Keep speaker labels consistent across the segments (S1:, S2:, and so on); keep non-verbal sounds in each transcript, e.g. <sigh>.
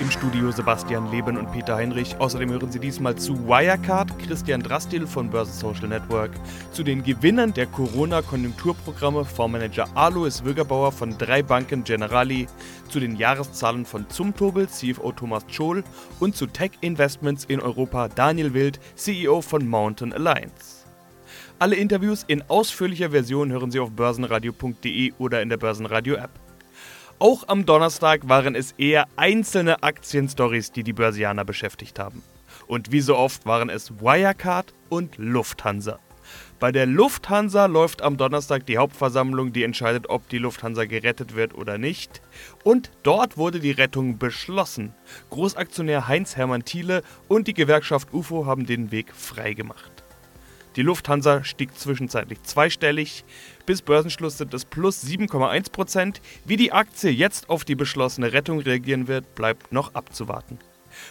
S1: Im Studio Sebastian Leben und Peter Heinrich. Außerdem hören Sie diesmal zu Wirecard, Christian Drastil von Börse Social Network, zu den Gewinnern der Corona-Konjunkturprogramme Fondsmanager Alois Würgerbauer von drei Banken Generali, zu den Jahreszahlen von Zumtobel, CFO Thomas Scholl und zu Tech Investments in Europa Daniel Wild, CEO von Mountain Alliance. Alle Interviews in ausführlicher Version hören Sie auf börsenradio.de oder in der Börsenradio-App. Auch am Donnerstag waren es eher einzelne Aktienstories, die die Börsianer beschäftigt haben. Und wie so oft waren es Wirecard und Lufthansa. Bei der Lufthansa läuft am Donnerstag die Hauptversammlung, die entscheidet, ob die Lufthansa gerettet wird oder nicht. Und dort wurde die Rettung beschlossen. Großaktionär Heinz Hermann Thiele und die Gewerkschaft UFO haben den Weg freigemacht. Die Lufthansa stieg zwischenzeitlich zweistellig. Bis Börsenschluss sind es plus 7,1% Wie die Aktie jetzt auf die beschlossene Rettung reagieren wird, bleibt noch abzuwarten.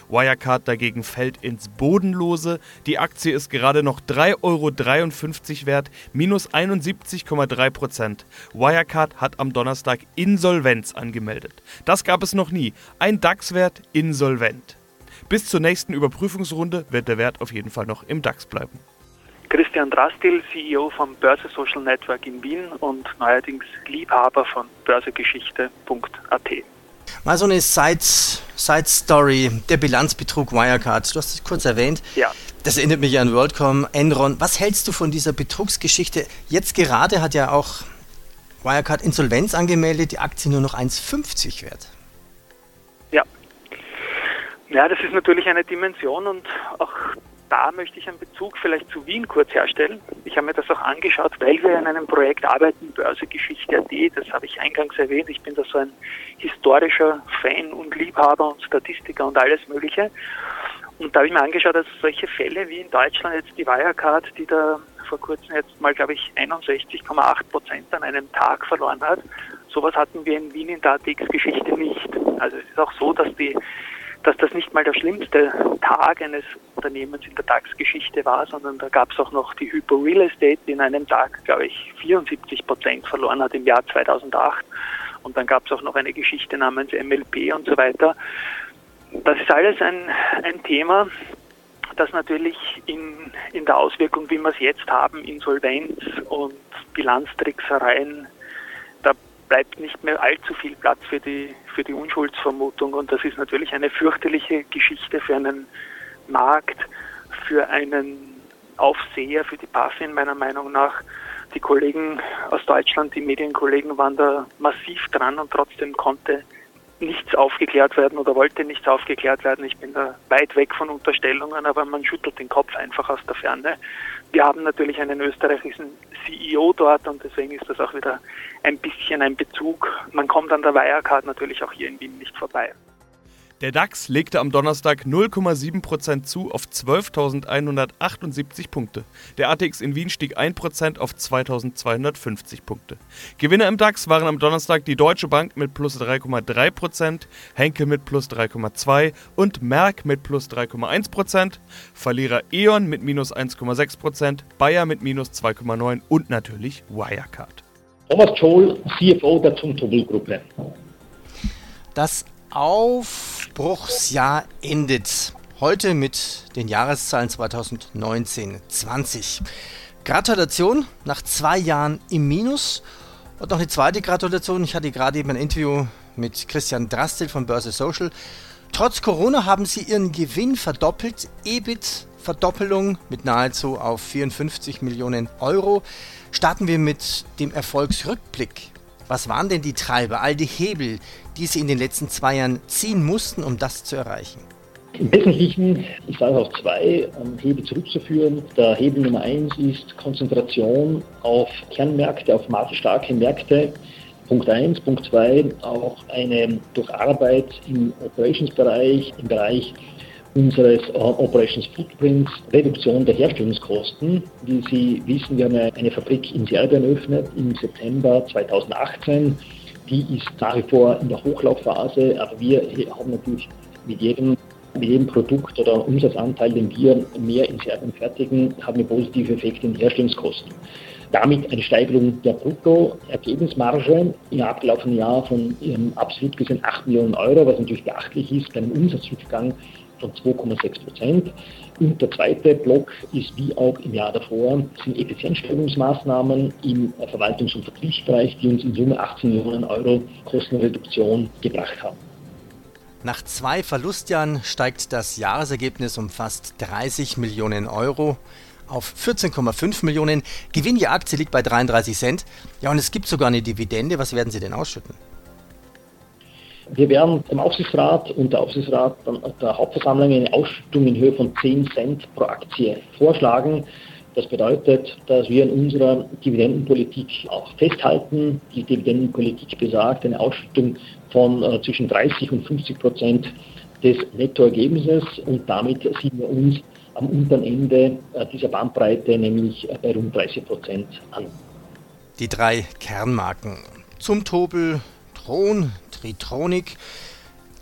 S1: Wirecard dagegen fällt ins Bodenlose. Die Aktie ist gerade noch 3,53 Euro wert, minus 71,3% Wirecard hat am Donnerstag Insolvenz angemeldet. Das gab es noch nie. Ein DAX-Wert insolvent. Bis zur nächsten Überprüfungsrunde wird der Wert auf jeden Fall noch im DAX bleiben.
S2: Christian Drastil, CEO vom Börse Social Network in Wien und neuerdings Liebhaber von börsegeschichte.at.
S3: Mal so eine Side-Story, der Bilanzbetrug Wirecard. Du hast es kurz erwähnt.
S2: Ja.
S3: Das erinnert mich an WorldCom, Enron. Was hältst du von dieser Betrugsgeschichte? Jetzt gerade hat ja auch Wirecard Insolvenz angemeldet, die Aktie nur noch 1,50 wert.
S2: Ja. Ja, das ist natürlich eine Dimension und auch da möchte ich einen Bezug vielleicht zu Wien kurz herstellen. Ich habe mir das auch angeschaut, weil wir in einem Projekt arbeiten, Börsegeschichte.at, das habe ich eingangs erwähnt. Ich bin da so ein historischer Fan und Liebhaber und Statistiker und alles Mögliche. Und da habe ich mir angeschaut, dass solche Fälle wie in Deutschland jetzt die Wirecard, die da vor kurzem jetzt mal, glaube ich, 61,8 Prozent an einem Tag verloren hat, sowas hatten wir in Wien in der ATX-Geschichte nicht. Also es ist auch so, dass die dass das nicht mal der schlimmste Tag eines Unternehmens in der DAX-Geschichte war, sondern da gab es auch noch die Hypo Real Estate, die in einem Tag, glaube ich, 74 Prozent verloren hat im Jahr 2008. Und dann gab es auch noch eine Geschichte namens MLP und so weiter. Das ist alles ein, ein Thema, das natürlich in, in der Auswirkung, wie wir es jetzt haben, Insolvenz und Bilanztricksereien bleibt nicht mehr allzu viel Platz für die, für die Unschuldsvermutung. Und das ist natürlich eine fürchterliche Geschichte für einen Markt, für einen Aufseher, für die BaFin meiner Meinung nach. Die Kollegen aus Deutschland, die Medienkollegen waren da massiv dran und trotzdem konnte nichts aufgeklärt werden oder wollte nichts aufgeklärt werden. Ich bin da weit weg von Unterstellungen, aber man schüttelt den Kopf einfach aus der Ferne. Wir haben natürlich einen österreichischen CEO dort und deswegen ist das auch wieder ein bisschen ein Bezug. Man kommt an der Wirecard natürlich auch hier in Wien nicht vorbei.
S1: Der DAX legte am Donnerstag 0,7% zu auf 12.178 Punkte. Der ATX in Wien stieg 1% auf 2.250 Punkte. Gewinner im DAX waren am Donnerstag die Deutsche Bank mit plus 3,3%, Henkel mit plus 3,2% und Merck mit plus 3,1%, Verlierer E.ON mit minus 1,6%, Bayer mit minus 2,9% und natürlich Wirecard.
S4: Thomas Scholl, CFO der Zumtobel-Gruppe.
S3: Das Aufbruchsjahr endet heute mit den Jahreszahlen 2019-20. Gratulation nach zwei Jahren im Minus. Und noch eine zweite Gratulation. Ich hatte gerade eben ein Interview mit Christian Drastil von Börse Social. Trotz Corona haben sie ihren Gewinn verdoppelt. EBIT Verdoppelung mit nahezu auf 54 Millionen Euro. Starten wir mit dem Erfolgsrückblick. Was waren denn die Treiber, all die Hebel, die Sie in den letzten zwei Jahren ziehen mussten, um das zu erreichen?
S4: Im Wesentlichen ist also auf zwei ähm, Hebel zurückzuführen. Der Hebel Nummer eins ist Konzentration auf Kernmärkte, auf marktstarke Märkte. Punkt eins. Punkt zwei, auch eine durch Arbeit im Operations-Bereich, im Bereich unseres Operations Footprints, Reduktion der Herstellungskosten. Wie Sie wissen, wir haben eine Fabrik in Serbien eröffnet im September 2018 die ist nach wie vor in der Hochlaufphase, aber wir haben natürlich mit jedem mit jedem Produkt oder Umsatzanteil, den wir mehr in Serbien fertigen, haben wir positive Effekte in Herstellungskosten. Damit eine Steigerung der Bruttoergebnismarge im abgelaufenen Jahr von absolut gesehen 8 Millionen Euro, was natürlich beachtlich ist, bei einem Umsatzrückgang von 2,6 Prozent. Und der zweite Block ist wie auch im Jahr davor, sind Effizienzsteigerungsmaßnahmen im Verwaltungs- und Vertriebsbereich, die uns in Summe 18 Millionen Euro Kostenreduktion gebracht haben.
S3: Nach zwei Verlustjahren steigt das Jahresergebnis um fast 30 Millionen Euro auf 14,5 Millionen. Gewinn je Aktie liegt bei 33 Cent. Ja, und es gibt sogar eine Dividende. Was werden Sie denn ausschütten?
S4: Wir werden dem Aufsichtsrat und der Aufsichtsrat der Hauptversammlung eine Ausschüttung in Höhe von 10 Cent pro Aktie vorschlagen. Das bedeutet, dass wir in unserer Dividendenpolitik auch festhalten. Die Dividendenpolitik besagt eine Ausschüttung von äh, zwischen 30 und 50 Prozent des Nettoergebnisses und damit sehen wir uns am unteren Ende äh, dieser Bandbreite, nämlich bei rund 30 Prozent an.
S3: Die drei Kernmarken zum Tobel, Tron, Tritronic,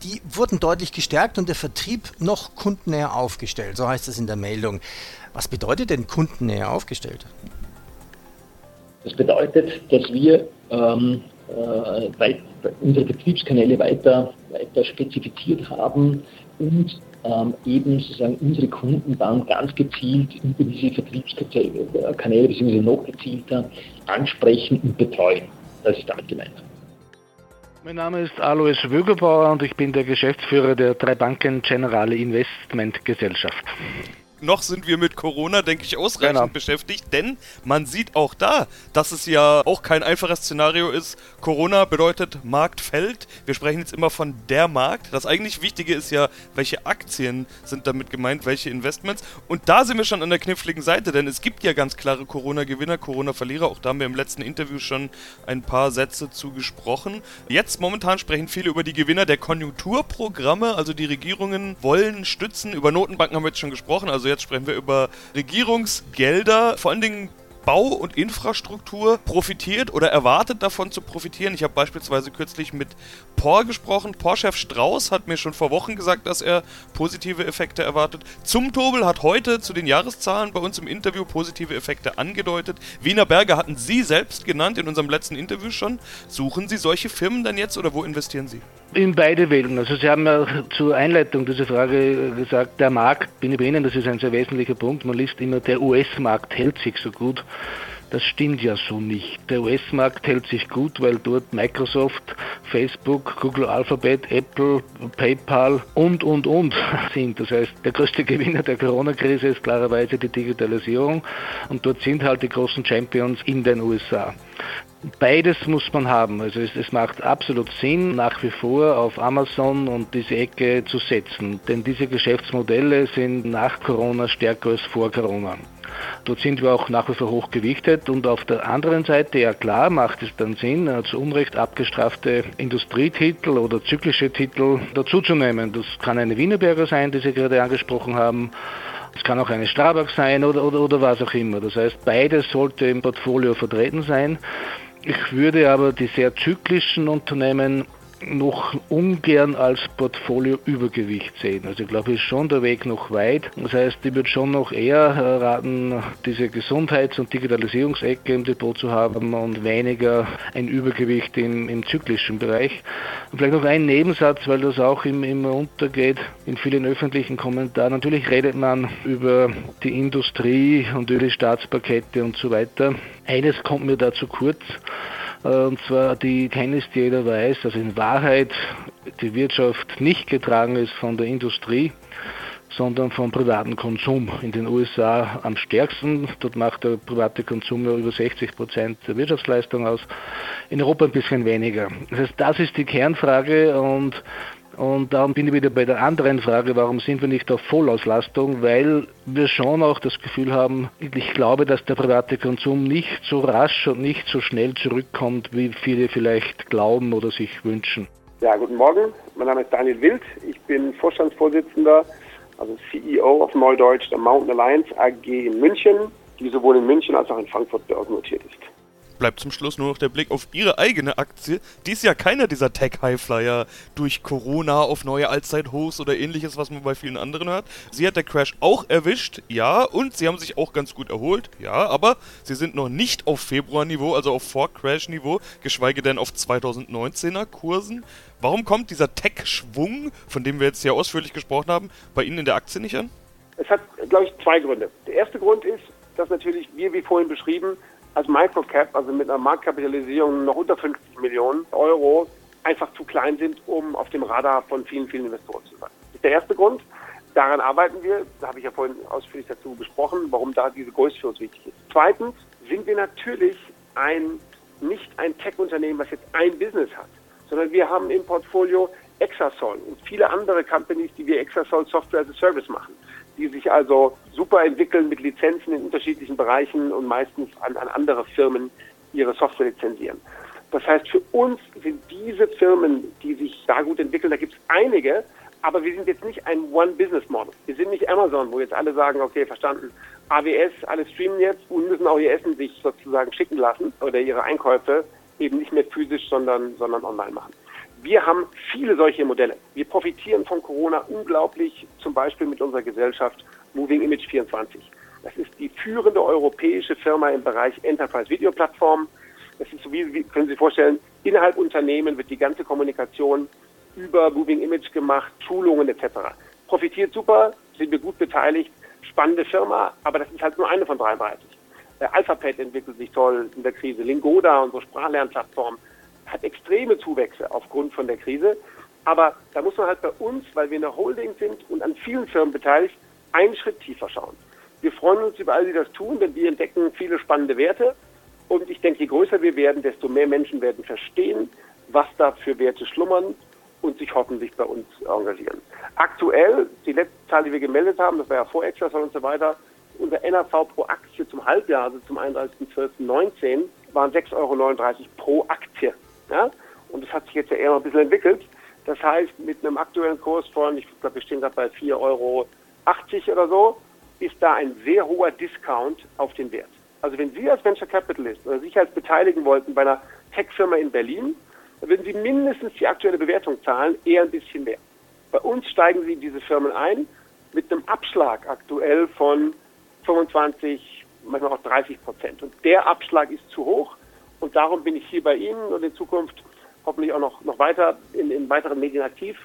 S3: die wurden deutlich gestärkt und der Vertrieb noch kundennäher aufgestellt. So heißt es in der Meldung. Was bedeutet denn kundennäher aufgestellt?
S4: Das bedeutet, dass wir ähm, äh, weit, unsere Betriebskanäle weiter, weiter spezifiziert haben und ähm, eben sozusagen unsere Kunden dann ganz gezielt über diese Vertriebskanäle bzw. noch gezielter ansprechen und betreuen. Das ist damit gemeint.
S5: Mein Name ist Alois Wögerbauer und ich bin der Geschäftsführer der drei Banken Generale Investment Gesellschaft
S1: noch sind wir mit Corona, denke ich, ausreichend genau. beschäftigt, denn man sieht auch da, dass es ja auch kein einfaches Szenario ist. Corona bedeutet Markt fällt. Wir sprechen jetzt immer von der Markt. Das eigentlich Wichtige ist ja, welche Aktien sind damit gemeint, welche Investments. Und da sind wir schon an der kniffligen Seite, denn es gibt ja ganz klare Corona-Gewinner, Corona-Verlierer. Auch da haben wir im letzten Interview schon ein paar Sätze zu gesprochen. Jetzt momentan sprechen viele über die Gewinner der Konjunkturprogramme, also die Regierungen wollen stützen. Über Notenbanken haben wir jetzt schon gesprochen, also also jetzt sprechen wir über Regierungsgelder, vor allen Dingen Bau und Infrastruktur profitiert oder erwartet davon zu profitieren. Ich habe beispielsweise kürzlich mit POR gesprochen. POR-Chef Strauß hat mir schon vor Wochen gesagt, dass er positive Effekte erwartet. Zum Tobel hat heute zu den Jahreszahlen bei uns im Interview positive Effekte angedeutet. Wiener Berger hatten Sie selbst genannt in unserem letzten Interview schon. Suchen Sie solche Firmen dann jetzt oder wo investieren Sie?
S5: In beide Welten. Also Sie haben ja zur Einleitung dieser Frage gesagt, der Markt, bin ich bei Ihnen, das ist ein sehr wesentlicher Punkt. Man liest immer, der US-Markt hält sich so gut. Das stimmt ja so nicht. Der US-Markt hält sich gut, weil dort Microsoft, Facebook, Google Alphabet, Apple, PayPal und, und, und <laughs> sind. Das heißt, der größte Gewinner der Corona-Krise ist klarerweise die Digitalisierung und dort sind halt die großen Champions in den USA. Beides muss man haben. Also es, es, macht absolut Sinn, nach wie vor auf Amazon und diese Ecke zu setzen. Denn diese Geschäftsmodelle sind nach Corona stärker als vor Corona. Dort sind wir auch nach wie vor hoch gewichtet und auf der anderen Seite, ja klar, macht es dann Sinn, äh, zu Unrecht abgestrafte Industrietitel oder zyklische Titel dazuzunehmen. Das kann eine Wienerberger sein, die Sie gerade angesprochen haben. Es kann auch eine Strabag sein oder, oder, oder was auch immer. Das heißt, beides sollte im Portfolio vertreten sein. Ich würde aber die sehr zyklischen Unternehmen noch ungern als Portfolio-Übergewicht sehen. Also ich glaube, ist schon der Weg noch weit. Das heißt, ich würde schon noch eher raten, diese Gesundheits- und Digitalisierungsecke im Depot zu haben und weniger ein Übergewicht im, im zyklischen Bereich. Und vielleicht noch ein Nebensatz, weil das auch immer untergeht in vielen öffentlichen Kommentaren. Natürlich redet man über die Industrie und über die Staatspakete und so weiter. Eines kommt mir da zu kurz. Äh, und zwar die Kenntnis, die jeder weiß, dass in Wahrheit die Wirtschaft nicht getragen ist von der Industrie, sondern vom privaten Konsum. In den USA am stärksten. Dort macht der private Konsum ja über 60 Prozent der Wirtschaftsleistung aus. In Europa ein bisschen weniger. Das heißt, das ist die Kernfrage und und darum bin ich wieder bei der anderen Frage, warum sind wir nicht auf Vollauslastung? Weil wir schon auch das Gefühl haben, ich glaube, dass der private Konsum nicht so rasch und nicht so schnell zurückkommt, wie viele vielleicht glauben oder sich wünschen.
S6: Ja, guten Morgen. Mein Name ist Daniel Wild. Ich bin Vorstandsvorsitzender, also CEO auf Neudeutsch der Mountain Alliance AG in München, die sowohl in München als auch in Frankfurt börsennotiert ist.
S1: Bleibt zum Schluss nur noch der Blick auf ihre eigene Aktie. Die ist ja keiner dieser Tech-Highflyer durch Corona auf neue Allzeithochs oder ähnliches, was man bei vielen anderen hört. Sie hat der Crash auch erwischt, ja, und sie haben sich auch ganz gut erholt, ja, aber sie sind noch nicht auf Februar-Niveau, also auf Vor-Crash-Niveau, geschweige denn auf 2019er Kursen. Warum kommt dieser Tech-Schwung, von dem wir jetzt sehr ausführlich gesprochen haben, bei Ihnen in der Aktie nicht an?
S6: Es hat, glaube ich, zwei Gründe. Der erste Grund ist, dass natürlich wir, wie vorhin beschrieben, als Microcap, also mit einer Marktkapitalisierung noch unter 50 Millionen Euro, einfach zu klein sind, um auf dem Radar von vielen, vielen Investoren zu sein. Das ist der erste Grund. Daran arbeiten wir. Da habe ich ja vorhin ausführlich dazu gesprochen, warum da diese Größe für uns wichtig ist. Zweitens sind wir natürlich ein, nicht ein Tech-Unternehmen, was jetzt ein Business hat, sondern wir haben im Portfolio Exasol und viele andere Companies, die wir Exasol Software as a Service machen die sich also super entwickeln mit Lizenzen in unterschiedlichen Bereichen und meistens an, an andere Firmen ihre Software lizenzieren. Das heißt, für uns sind diese Firmen, die sich da gut entwickeln, da gibt es einige, aber wir sind jetzt nicht ein One-Business-Model. Wir sind nicht Amazon, wo jetzt alle sagen, okay, verstanden, AWS, alle streamen jetzt und müssen auch ihr Essen sich sozusagen schicken lassen oder ihre Einkäufe eben nicht mehr physisch, sondern, sondern online machen. Wir haben viele solche Modelle. Wir profitieren von Corona unglaublich, zum Beispiel mit unserer Gesellschaft Moving Image 24. Das ist die führende europäische Firma im Bereich Enterprise Video Plattform. Das ist so wie, können Sie sich vorstellen, innerhalb Unternehmen wird die ganze Kommunikation über Moving Image gemacht, Schulungen etc. Profitiert super, sind wir gut beteiligt, spannende Firma, aber das ist halt nur eine von 33. Alphabet entwickelt sich toll in der Krise, Lingoda, unsere Sprachlernplattform, hat extreme Zuwächse aufgrund von der Krise. Aber da muss man halt bei uns, weil wir in der Holding sind und an vielen Firmen beteiligt, einen Schritt tiefer schauen. Wir freuen uns über all die das tun, denn wir entdecken viele spannende Werte. Und ich denke, je größer wir werden, desto mehr Menschen werden verstehen, was da für Werte schlummern und sich hoffentlich bei uns engagieren. Aktuell, die letzte Zahl, die wir gemeldet haben, das war ja vor Extrasol und so weiter, unser NAV pro Aktie zum Halbjahr, also zum 31.12.19, waren 6,39 Euro pro Aktie. Ja? Und das hat sich jetzt ja eher noch ein bisschen entwickelt. Das heißt, mit einem aktuellen Kurs von, ich glaube, wir stehen gerade bei 4,80 Euro oder so, ist da ein sehr hoher Discount auf den Wert. Also wenn Sie als Venture Capitalist oder sich als beteiligen wollten bei einer Tech-Firma in Berlin, dann würden Sie mindestens die aktuelle Bewertung zahlen, eher ein bisschen mehr. Bei uns steigen Sie in diese Firmen ein mit einem Abschlag aktuell von 25, manchmal auch 30 Prozent. Und der Abschlag ist zu hoch. Und darum bin ich hier bei Ihnen und in Zukunft hoffentlich auch noch, noch weiter in, in weiteren Medien aktiv,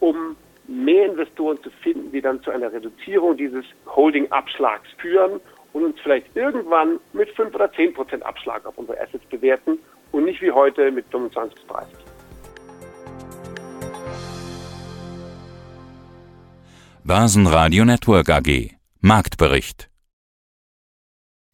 S6: um mehr Investoren zu finden, die dann zu einer Reduzierung dieses Holding-Abschlags führen und uns vielleicht irgendwann mit 5 oder 10 Prozent Abschlag auf unsere Assets bewerten und nicht wie heute mit 25 bis 30.
S7: Börsenradio Network AG Marktbericht